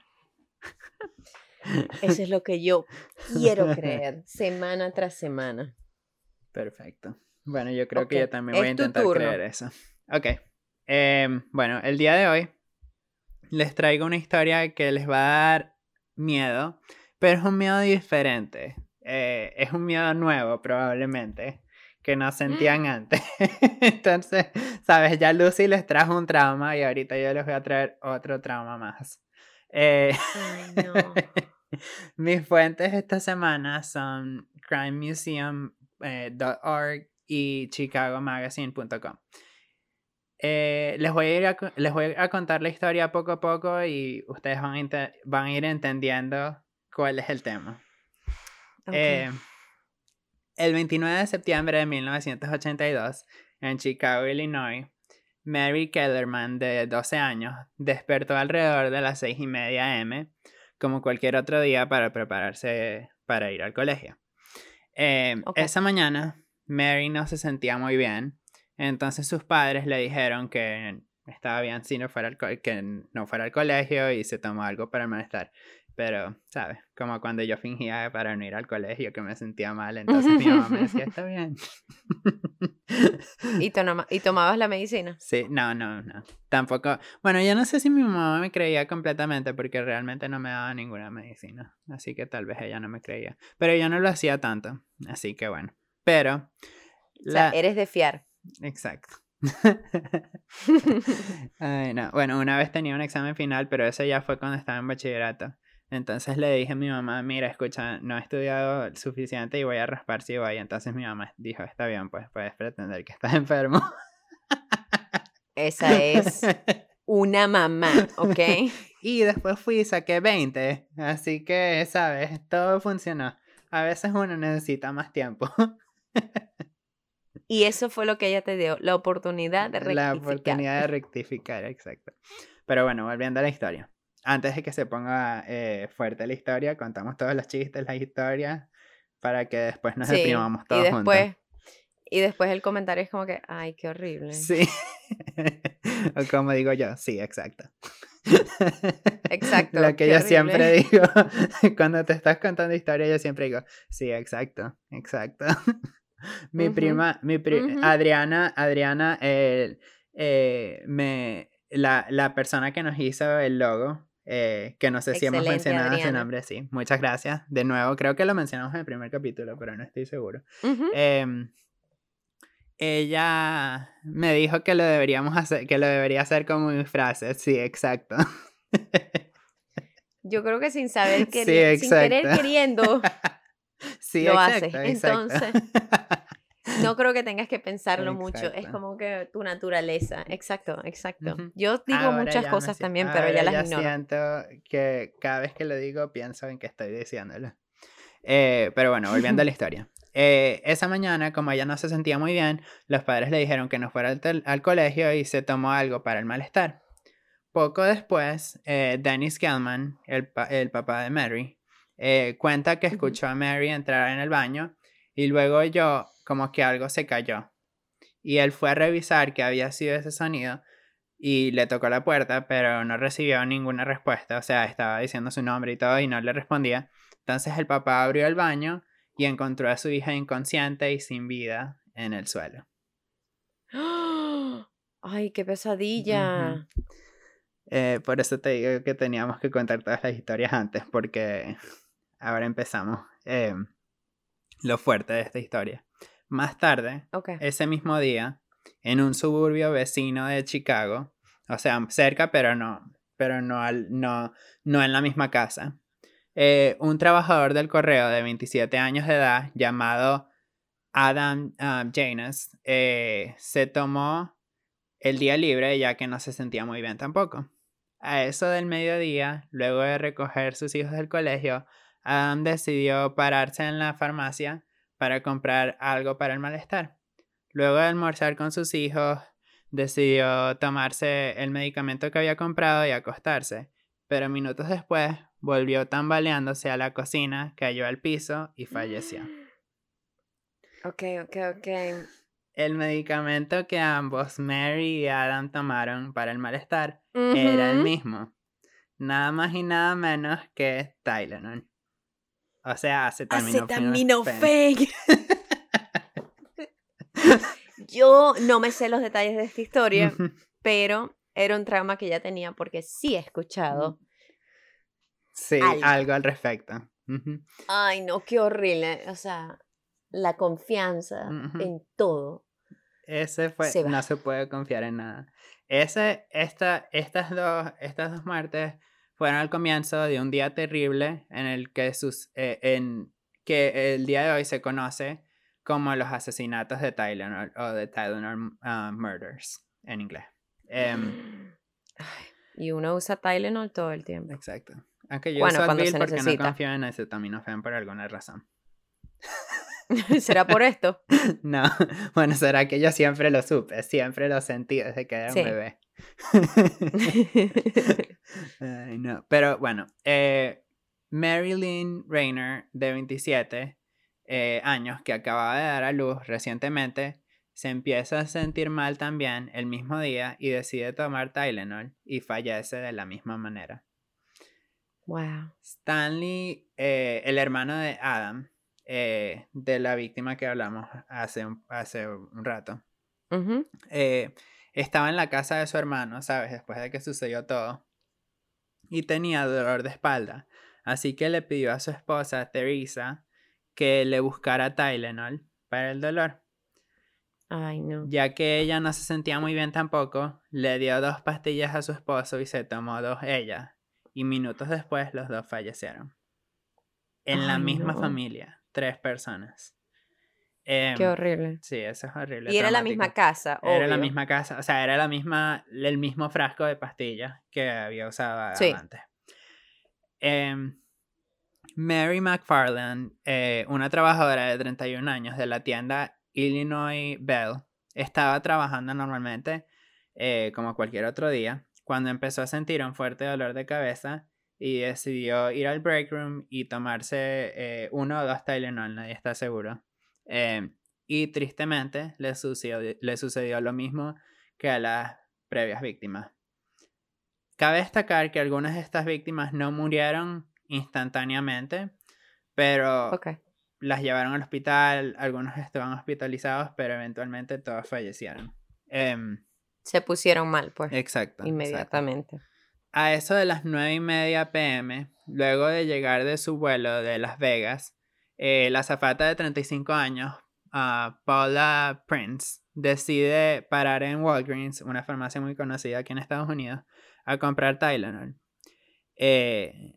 Eso es lo que yo quiero [LAUGHS] creer semana tras semana. Perfecto. Bueno, yo creo que yo también voy a intentar creer eso. Ok. Em, bueno, el día de hoy les traigo una historia que les va a dar miedo, pero es un miedo diferente. Eh, es un miedo nuevo, probablemente, que no sentían antes. [LAUGHS] Entonces, sabes, ya Lucy les trajo un trauma y ahorita yo les voy a traer otro trauma más. Eh, Ay, [LAUGHS] no. mis fuentes esta semana son crimemuseum.org y chicagomagazine.com. Eh, les, voy a ir a, co- les voy a contar la historia poco a poco y ustedes van a, van a ir entendiendo cuál es el tema. Eh, el 29 de septiembre de 1982, en Chicago, Illinois, Mary Kellerman, de 12 años, despertó alrededor de las 6 y media am, como cualquier otro día, para prepararse para ir al colegio. Eh. Esa mañana, Mary no se sentía muy bien, entonces sus padres le dijeron que estaba bien si no fuera al que no fuera al colegio y se tomó algo para el malestar. Pero, ¿sabes? Como cuando yo fingía para no ir al colegio que me sentía mal, entonces mi mamá me decía, está bien. [LAUGHS] ¿Y, toma- ¿Y tomabas la medicina? Sí, no, no, no. Tampoco. Bueno, yo no sé si mi mamá me creía completamente porque realmente no me daba ninguna medicina. Así que tal vez ella no me creía. Pero yo no lo hacía tanto. Así que bueno. Pero. O sea, la- eres de fiar. Exacto. [LAUGHS] Ay, no. Bueno, una vez tenía un examen final, pero eso ya fue cuando estaba en bachillerato. Entonces le dije a mi mamá, mira, escucha, no he estudiado suficiente y voy a raspar si voy. Entonces mi mamá dijo, está bien, pues puedes pretender que estás [LAUGHS] enfermo. Esa es [LAUGHS] una mamá, ¿ok? y después fui y saqué 20. Así que, sabes, todo funcionó. A veces uno necesita más tiempo. Y eso fue lo que ella te dio, la oportunidad de rectificar. La oportunidad de rectificar, exacto. Pero bueno, volviendo a la historia. Antes de que se ponga eh, fuerte la historia, contamos todos los chistes, las historias, para que después nos Sí, deprimamos y todos después, juntos. y después el comentario es como que, ay, qué horrible. Sí. [LAUGHS] o como digo yo, sí, exacto. Exacto, Lo que yo siempre [LAUGHS] digo, cuando te estás contando historia, yo siempre digo, sí, exacto, exacto. Mi prima, mi pri-. Adriana, Adriana, eh, eh, me, la, la persona que nos hizo el logo, eh, que no sé si hemos mencionado su Adriana. nombre, sí, muchas gracias. De nuevo, creo que lo mencionamos en el primer capítulo, pero no estoy seguro. Em, ella me dijo que lo deberíamos hacer, que lo debería hacer como mi frase. Sí, exacto. Yo creo que sin [LAUGHS] saber, Sí, querer, sin querer queriendo, Sí, Lo exacto, haces, exacto. no creo que tengas que pensarlo mucho. Es como que tu naturaleza. Exacto, exacto. Yo digo Ahora muchas ya cosas también, pero ya las ignoro. siento que cada vez que lo digo pienso en que estoy diciéndolo. Eh, pero bueno, volviendo a la [LAUGHS] historia. Eh, esa mañana, como ella no se sentía muy bien, los padres le dijeron que no fuera al, colegio y se tomó algo para el malestar. Poco después, eh, Dennis Kellman, el, pa- el papá de Mary, eh, cuenta que escuchó a Mary entrar en el baño y luego oyó como que algo se cayó. Y él fue a revisar qué había sido ese sonido y le tocó la puerta, pero no recibió ninguna respuesta. O sea, estaba diciendo su nombre y todo y no le respondía. Entonces el papá abrió el baño y encontró a su hija inconsciente y sin vida en el suelo. [GASPS] Ay, qué pesadilla. Eh, por eso te digo que teníamos que contar todas las historias antes, porque ahora empezamos eh, lo fuerte de esta historia. Más tarde, ese mismo día, en un suburbio vecino de Chicago, o sea, cerca, pero no, pero no, al, no, no en la misma casa. Eh, un trabajador del correo de 27 años de edad llamado Adam um, Janus eh, se tomó el día libre ya que no se sentía muy bien tampoco. A eso del mediodía, luego de recoger sus hijos del colegio, Adam decidió pararse en la farmacia para comprar algo para el malestar. Luego de almorzar con sus hijos, decidió tomarse el medicamento que había comprado y acostarse, pero minutos después volvió tambaleándose a la cocina, cayó al piso y falleció. [GASPS] Ok, ok, ok. El medicamento que ambos, Mary y Adam, tomaron para el malestar era el mismo. Nada más y nada menos que Tylenol. O sea, acetaminofén. [LAUGHS] Yo no me sé los detalles de esta historia, pero era un trauma que ya tenía porque sí he escuchado. Sí, algo, al respecto. Ay, no, qué horrible. O sea, la confianza en todo. Ese fue, no se puede confiar en nada. Ese, esta, estas, dos, estas dos muertes fueron al comienzo de un día terrible en el que, sus, eh, en, que el día de hoy se conoce como los asesinatos de Tylenol o de Tylenol uh, Murders en inglés. Em, [SIGHS] y uno usa Tylenol todo el tiempo. Exacto. Aunque yo uso Advil porque no confío en acetaminofén por alguna razón. [LAUGHS] ¿Será por esto? [LAUGHS] no, [LAUGHS] bueno, será que yo siempre lo supe, siempre lo sentí desde que era un bebé. No. Pero bueno, eh, Marilyn Rayner, de 27 eh, años, que acaba de dar a luz recientemente, se empieza a sentir mal también el mismo día y decide tomar Tylenol y fallece de la misma manera. Wow. Stanley, eh, el hermano de Adam, eh, de la víctima que hablamos hace un, hace un rato. Eh, estaba en la casa de su hermano, ¿sabes? Después de que sucedió todo. Y tenía dolor de espalda. Así que le pidió a su esposa, Teresa, que le buscara Tylenol para el dolor. Ay, no. Ya que ella no se sentía muy bien tampoco, le dio dos pastillas a su esposo y se tomó dos ella. Y minutos después los dos fallecieron. En la misma familia tres personas. Qué em, horrible. Sí, eso es horrible. Y era la misma casa. Era la misma casa, o sea, era la misma, el mismo frasco de pastillas que había usado antes. Em, Mary McFarland, eh, una trabajadora de 31 años de la tienda Illinois Bell, estaba trabajando normalmente eh, como cualquier otro día cuando empezó a sentir un fuerte dolor de cabeza y decidió ir al break room y tomarse eh, uno o dos Tylenol, nadie está seguro. Em, y tristemente le sucedió, le sucedió lo mismo que a las previas víctimas. Cabe destacar que algunas de estas víctimas no murieron instantáneamente, pero las llevaron al hospital, algunos estaban hospitalizados, pero eventualmente todos fallecieron. Em, Se pusieron mal, pues. Exacto. Inmediatamente. A eso de las 9 y media pm, luego de llegar de su vuelo de Las Vegas, eh, la zafata de 35 años, uh, Paula Prince, decide parar en Walgreens, una farmacia muy conocida aquí en Estados Unidos, a comprar Tylenol. Eh,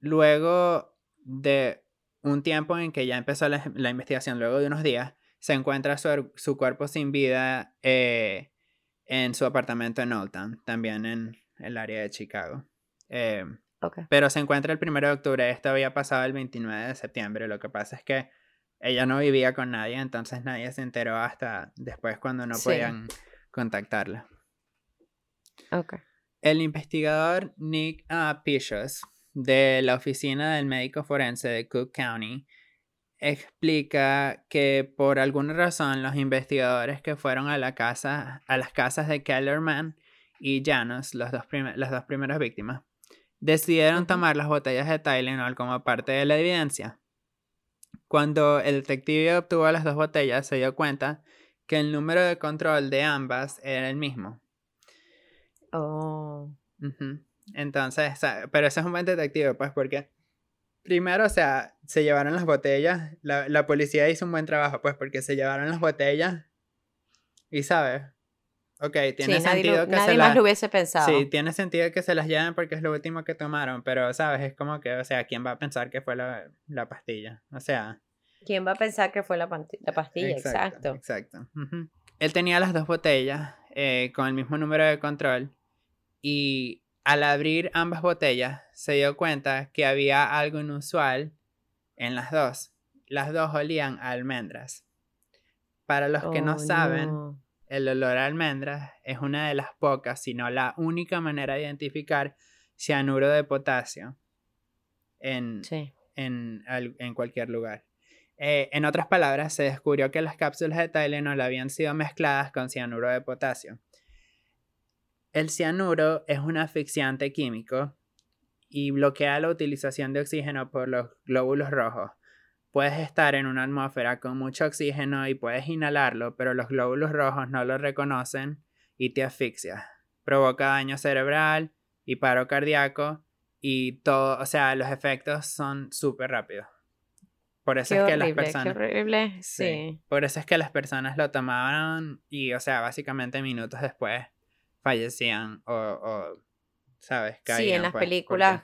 luego de un tiempo en que ya empezó la, investigación, luego de unos días, se encuentra su, cuerpo sin vida eh, en su apartamento en Old Town, también en el área de Chicago. Pero se encuentra el 1 de octubre, esto había pasado el 29 de septiembre, lo que pasa es que ella no vivía con nadie, entonces nadie se enteró hasta después cuando no podían contactarla. El investigador Nick uh, Pichos de la oficina del médico forense de Cook County explica que por alguna razón los investigadores que fueron a la casa a las casas de Kellerman y Janos, los dos las dos primeras víctimas, decidieron tomar las botellas de Tylenol como parte de la evidencia. Cuando el detective obtuvo las dos botellas, se dio cuenta que el número de control de ambas era el mismo. Oh. Entonces, pero ese es un buen detective, pues, porque primero, o sea, se llevaron las botellas, la, la, policía hizo un buen trabajo, pues, porque se llevaron las botellas Y sabes, ok, tiene Sí, nadie, sentido lo, que nadie se más las... lo hubiese pensado. Sí, tiene sentido que se las lleven porque es lo último que tomaron, pero sabes, es como que, o sea, ¿quién va a pensar que fue la, la pastilla? O sea... ¿Quién va a pensar que fue la, la pastilla? Exacto. Exacto. ujú. Él tenía las dos botellas eh, con el mismo número de control y al abrir ambas botellas se dio cuenta que había algo inusual en las dos. Las dos olían a almendras. Para los que no Oh, saben, no. El olor a almendras es una de las pocas, si no la única manera de identificar cianuro de potasio en, Sí. en, en cualquier lugar. Eh, en otras palabras, se descubrió que las cápsulas de Tylenol habían sido mezcladas con cianuro de potasio. El cianuro es un asfixiante químico y bloquea la utilización de oxígeno por los glóbulos rojos. Puedes estar en una atmósfera con mucho oxígeno y puedes inhalarlo, pero los glóbulos rojos no lo reconocen y te asfixias. Provoca daño cerebral y paro cardíaco y todo, o sea, los efectos son súper rápidos. Por eso Qué es que horrible, las personas... qué horrible. Sí. Sí. Por eso es que las personas lo tomaban y, o sea, básicamente minutos después fallecían o, o, ¿sabes? Sí, Caían, en las pues, películas,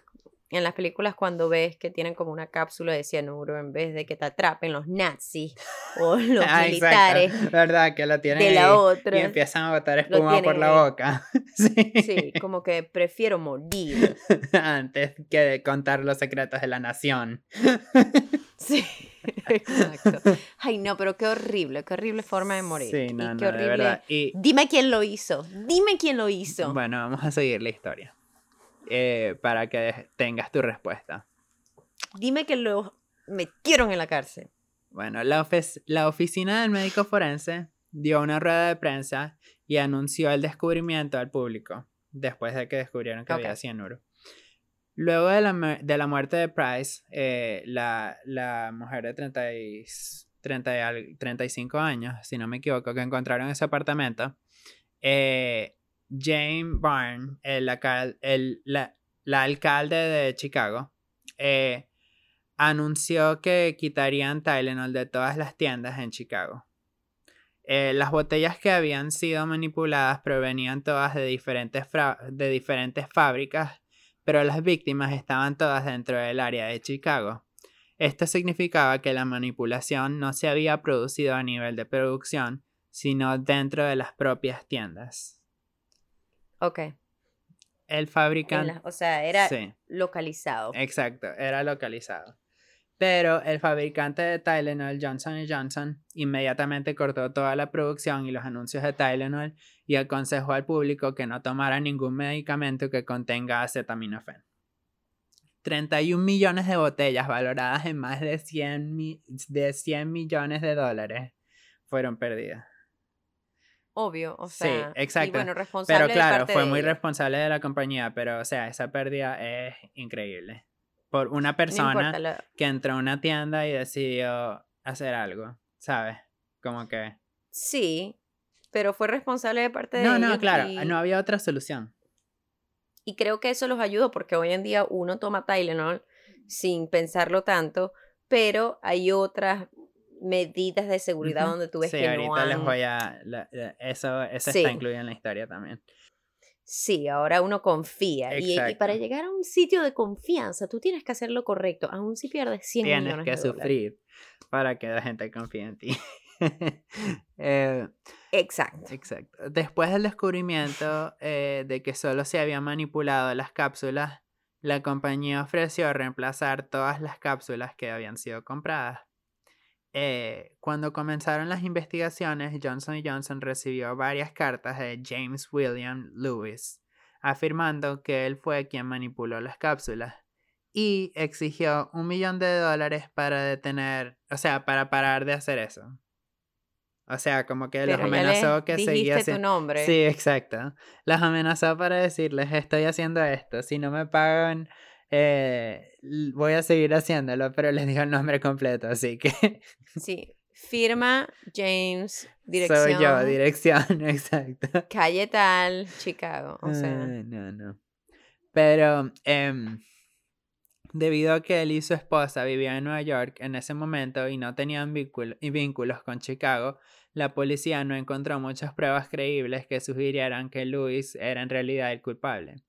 en las películas cuando ves que tienen como una cápsula de cianuro en vez de que te atrapen los nazis o [LAUGHS] los Ah, militares exacto, ¿Verdad? Que lo tienen de ahí la otra. y empiezan a botar espuma por la ahí. boca. [LAUGHS] Sí. Sí, como que prefiero morir. [LAUGHS] Antes que de contar los secretos de la nación. Sí, exacto. Ay, no, pero qué horrible, qué horrible forma de morir. Sí, y no, no, qué de horrible. verdad. Y Dime quién lo hizo. Dime quién lo hizo. bueno, vamos a seguir la historia. Eh, para que tengas tu respuesta. Dime que lo metieron en la cárcel. Bueno, la, ofic- la oficina del médico forense dio una rueda de prensa y anunció el descubrimiento al público, después de que descubrieron que había cianuro. Luego de la, mu- de la muerte de Price, eh, la, la mujer de 30 y, 30 y al- 35 años, si no me equivoco, que encontraron ese apartamento, eh, Jane Barn, el, el- la, la alcalde de Chicago, eh, anunció que quitarían Tylenol de todas las tiendas en Chicago. Eh, las botellas que habían sido manipuladas provenían todas de diferentes, de diferentes fábricas, pero las víctimas estaban todas dentro del área de Chicago. Esto significaba que la manipulación no se había producido a nivel de producción, sino dentro de las propias tiendas. Ok. El fabricante... la- o sea, era Sí. localizado. Exacto, era localizado. Pero el fabricante de Tylenol, Johnson Johnson, inmediatamente cortó toda la producción y los anuncios de Tylenol y aconsejó al público que no tomara ningún medicamento que contenga acetaminofén. 31 millones de botellas valoradas en más de 100, mi- de 100 millones de dólares fueron perdidas. Obvio, o Sí, sea. exacto. Y bueno, responsable Pero de claro, parte fue de muy ella. responsable de la compañía, pero o sea, esa pérdida es increíble. Por una No persona importa, que entró a una tienda y decidió hacer algo, ¿sabes? Como que... Sí, pero fue responsable de parte de No, no, claro, y- no había otra solución. Y creo que eso los ayudó porque hoy en día uno toma Tylenol sin pensarlo tanto, pero hay otras medidas de seguridad donde tú ves sí, que ahorita no les voy a... la- la- eso eso Sí. está incluido en la historia también. Sí, ahora uno confía. Y, para llegar a un sitio de confianza, tú tienes que hacer lo correcto, aún si pierdes 100 Tienes millones que de dólares. sufrir para que la gente confíe en ti. [LAUGHS] Eh, Exacto. Exacto. Después del descubrimiento eh, de que solo se habían manipulado las cápsulas, la compañía ofreció reemplazar todas las cápsulas que habían sido compradas. Eh, cuando comenzaron las investigaciones, Johnson Johnson recibió varias cartas de James William Lewis, afirmando que él fue quien manipuló las cápsulas y exigió un millón de dólares para detener, o sea, para parar de hacer eso. O sea, como que los Pero ya amenazó que seguía tu nombre. Sí, exacto. Las amenazó para decirles, estoy haciendo esto, si no me pagan, eh, voy a seguir haciéndolo, pero les dijo el nombre completo, así que [LAUGHS] Sí. Firma James, dirección, soy yo, dirección, [LAUGHS] exacto. calle tal, Chicago. O sea, no, no. Pero em, Debido a que él y su esposa vivían en Nueva York en ese momento y no tenían vínculos con Chicago, la policía no encontró muchas pruebas creíbles que sugirieran que Luis era en realidad el culpable.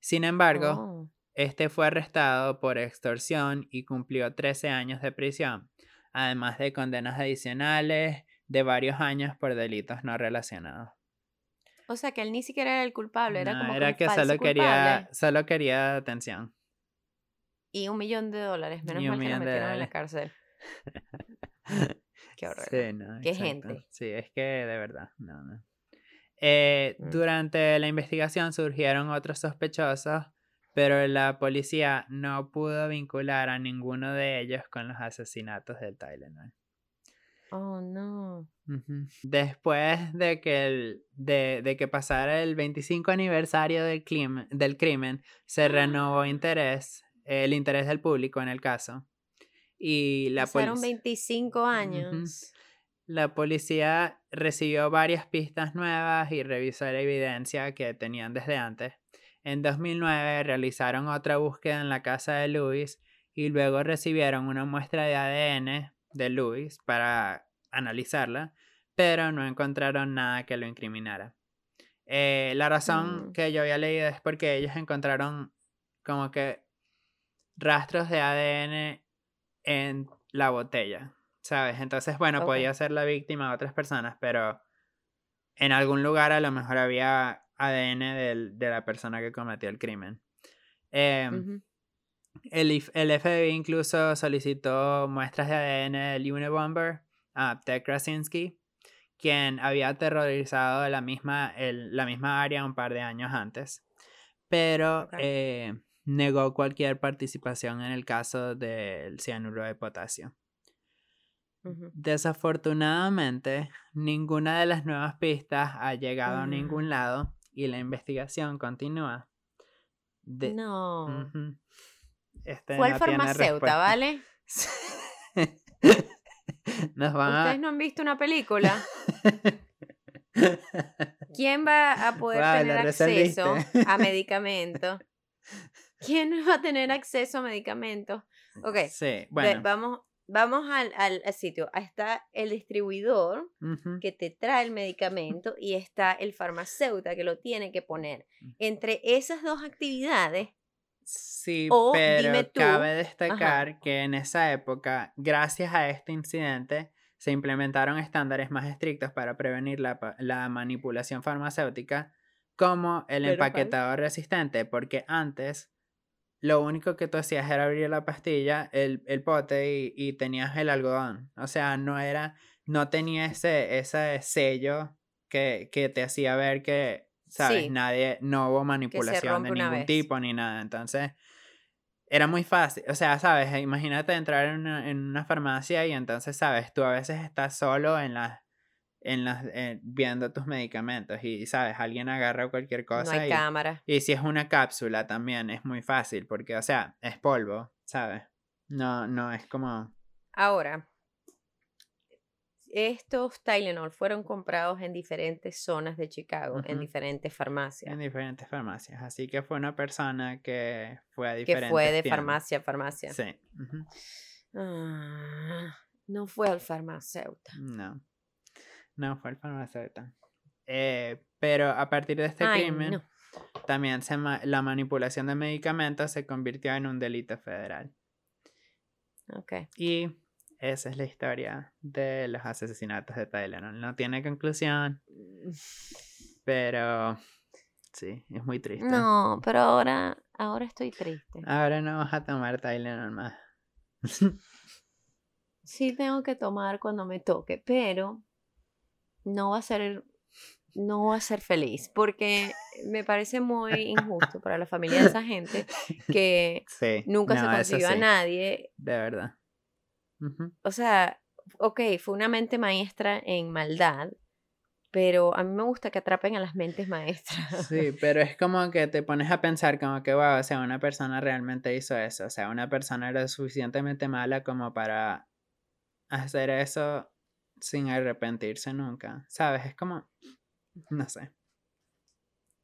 Sin embargo, Oh. Este fue arrestado por extorsión y cumplió 13 años de prisión, además de condenas adicionales de varios años por delitos no relacionados. O sea, que él ni siquiera era el culpable, era No, como era un que falso solo quería, culpable. solo quería atención. Y un millón de dólares, menos mal que lo metieron en la cárcel. [LAUGHS] Qué horror. Sí, no, Qué exacto. gente. Sí, es que de verdad, no, no. Eh, Mm. Durante la investigación surgieron otros sospechosos, pero la policía no pudo vincular a ninguno de ellos con los asesinatos del Tylenol. Oh, no. Después de que, el- de, de que pasara el 25 aniversario del crimen, del crimen se renovó interés, el interés del público en el caso. Y la Pasaron policía... 25 años. La policía recibió varias pistas nuevas y revisó la evidencia que tenían desde antes. En 2009 realizaron otra búsqueda en la casa de Luis y luego recibieron una muestra de ADN de Luis para analizarla, pero no encontraron nada que lo incriminara. Eh, la razón Mm. que yo había leído es porque ellos encontraron como que rastros de ADN en la botella, ¿sabes? Entonces, bueno, podía ser la víctima de otras personas, pero en algún lugar a lo mejor había ADN del- de la persona que cometió el crimen. Em, el, el FBI incluso solicitó muestras de ADN del Unabomber a Ted Krasinski, quien había aterrorizado la misma, el- la misma área un par de años antes, pero eh, negó cualquier participación en el caso del cianuro de potasio. Desafortunadamente, ninguna de las nuevas pistas ha llegado a Ah. ningún lado y la investigación continúa. De- No. Ujú. Este Fue el no farmacéuta. ¿vale? [LAUGHS] Nos van a... Ustedes no han visto una película. [LAUGHS] ¿Quién va a poder Wow, tener acceso a [LAUGHS] medicamentos? ¿Quién va a tener acceso a medicamentos? Ok, Sí, ve- bueno. vamos, vamos al, al- al sitio. Ahí está el distribuidor que te trae el medicamento y está el farmacéutico que lo tiene que poner. Mm. Entre esas dos actividades, Sí, o pero tú, cabe destacar que en esa época, gracias a este incidente, se implementaron estándares más estrictos para prevenir la, la manipulación farmacéutica, como el empaquetador resistente, porque antes lo único que tú hacías era abrir la pastilla, el, el pote y, y tenías el algodón. O sea, no era, no tenía ese, ese sello que, que te hacía ver que, sabes, Sí. nadie, no hubo manipulación de ningún tipo ni nada. Entonces, era muy fácil. O sea, sabes, imagínate entrar en una, en una farmacia y entonces, sabes, tú a veces estás solo en las en las eh, viendo tus medicamentos y sabes alguien agarra cualquier no cosa hay y, cámara. y si es una cápsula también es muy fácil porque o sea es polvo sabes no no es como Ahora, estos Tylenol fueron comprados en diferentes zonas de Chicago, en diferentes farmacias. en diferentes farmacias así que fue una persona que fue a Que diferentes fue de tiendas. farmacia a farmacia. sí. Ah, no fue al farmacéutico. no no fue el farmacéutico Eh, pero a partir de este Ay, crimen no. también se ma- la manipulación de medicamentos se convirtió en un delito federal Ok. Y esa es la historia de los asesinatos de Tylenol. No tiene conclusión, [LAUGHS] pero sí, es muy triste. No, pero ahora, ahora estoy triste. Ahora no vas a tomar Tylenol más. [LAUGHS] Sí tengo que tomar cuando me toque, pero no va a ser, no va a ser feliz, porque me parece muy injusto para la familia de esa gente [LAUGHS] que Sí. nunca se consiguió a nadie. De verdad. O sea, ok, fue una mente maestra en maldad, pero a mí me gusta que atrapen a las mentes maestras. Sí, [LAUGHS] pero es como que te pones a pensar como que, wow, o sea, una persona realmente hizo eso. O sea, una persona era suficientemente mala como para hacer eso sin arrepentirse nunca. ¿Sabes? Es como, no sé.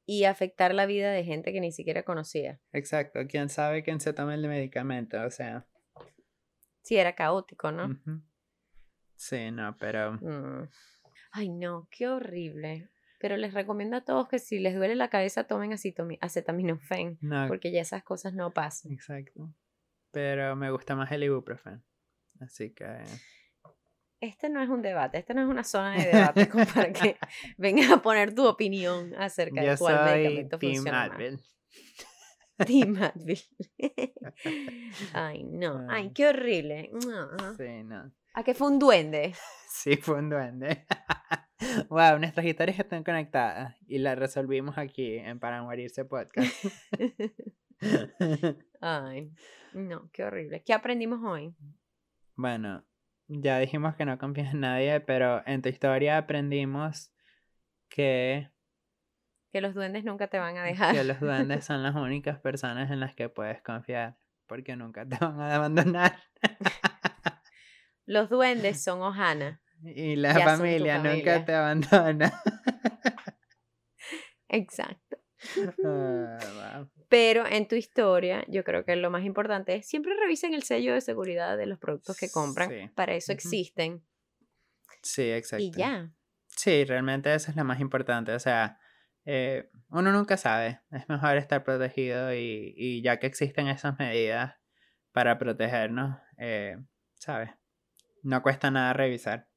y afectar la vida de gente que ni siquiera conocía. Exacto, quién sabe quién se toma el medicamento, o sea. Sí, era caótico, ¿no? Sí, no, pero Mm. Ay, no, qué horrible. Pero les recomiendo a todos que si les duele la cabeza tomen acetaminofén, no, porque ya esas cosas no pasan. exacto. Pero me gusta más el ibuprofen. Así que Este no es un debate, esta no es una zona de debate como para que [LAUGHS] vengas a poner tu opinión acerca yo de cuál soy medicamento Team funciona más. Advil. Team Advil. [LAUGHS] Ay, no. Ay, Ah. qué horrible. No. Sí, no. ¿A qué fue un duende? [LAUGHS] Sí, fue un duende. wow, nuestras historias están conectadas y las resolvimos aquí en Para Morirse Podcast. Ay, no, qué horrible. ¿Qué aprendimos hoy? bueno, ya dijimos que no confías en nadie, pero en tu historia aprendimos que, Que los duendes nunca te van a dejar. que los duendes son las [LAUGHS] únicas personas en las que puedes confiar, porque nunca te van a abandonar. [LAUGHS] Los duendes son Ohana. Y la familia nunca te abandona. [LAUGHS] Exacto. Wow. Pero en tu historia, yo creo que lo más importante es siempre revisen el sello de seguridad de los productos que compran. Sí. Para eso existen. Sí, exacto. Y ya. Sí, realmente eso es lo más importante. O sea, eh, uno nunca sabe. Es mejor estar protegido y, y ya que existen esas medidas para protegernos, eh, ¿sabes? No cuesta nada revisar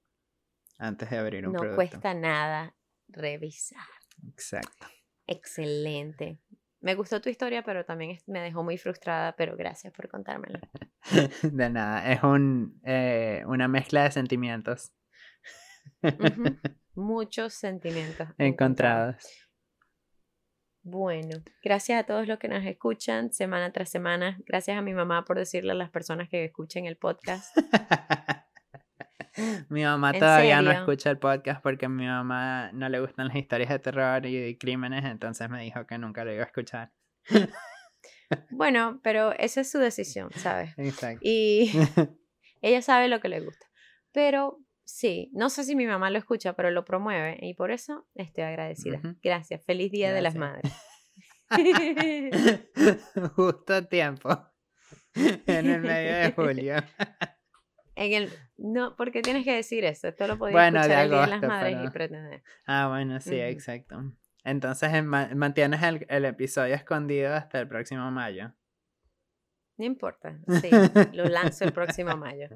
antes de abrir un No producto. cuesta nada revisar. Exacto. Excelente. Me gustó tu historia, pero también me dejó muy frustrada, pero gracias por contármela. [LAUGHS] De nada. Es un, eh, una mezcla de sentimientos. [LAUGHS] Muchos sentimientos encontrados. Bueno, gracias a todos los que nos escuchan semana tras semana. Gracias a mi mamá por decirle a las personas que escuchen el podcast. [LAUGHS] Mi mamá ¿En todavía no escucha el podcast porque a mi mamá no le gustan las historias de terror y de crímenes, entonces me dijo que nunca lo iba a escuchar. Bueno, pero esa es su decisión, ¿sabes? Exacto. Y [LAUGHS] ella sabe lo que le gusta. Pero sí, no sé si mi mamá lo escucha, pero lo promueve y por eso estoy agradecida. Gracias. Feliz Día de las. Madres. [LAUGHS] Justo a tiempo. En el medio de [LAUGHS] julio. En el no, porque tienes que decir eso. Esto lo podía Bueno, de escuchar el Día de las Madres y pretender. Ah, bueno, sí, exacto. Entonces ma- mantienes el, el episodio escondido hasta el próximo mayo. No importa. [LAUGHS] Sí, lo lanzo el próximo mayo.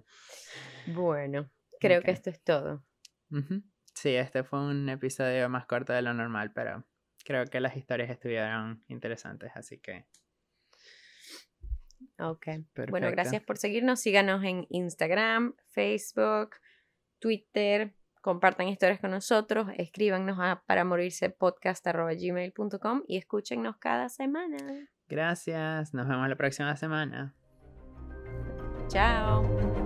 Bueno, creo que esto es todo. Sí, este fue un episodio más corto de lo normal, pero creo que las historias estuvieron interesantes, así que Ok. Bueno, Perfecto. gracias por seguirnos. Síganos en Instagram, Facebook, Twitter. Compartan historias con nosotros. Escríbanos a para morirse podcast.gmail.com y escúchennos cada semana. gracias. Nos vemos la próxima semana. Chao.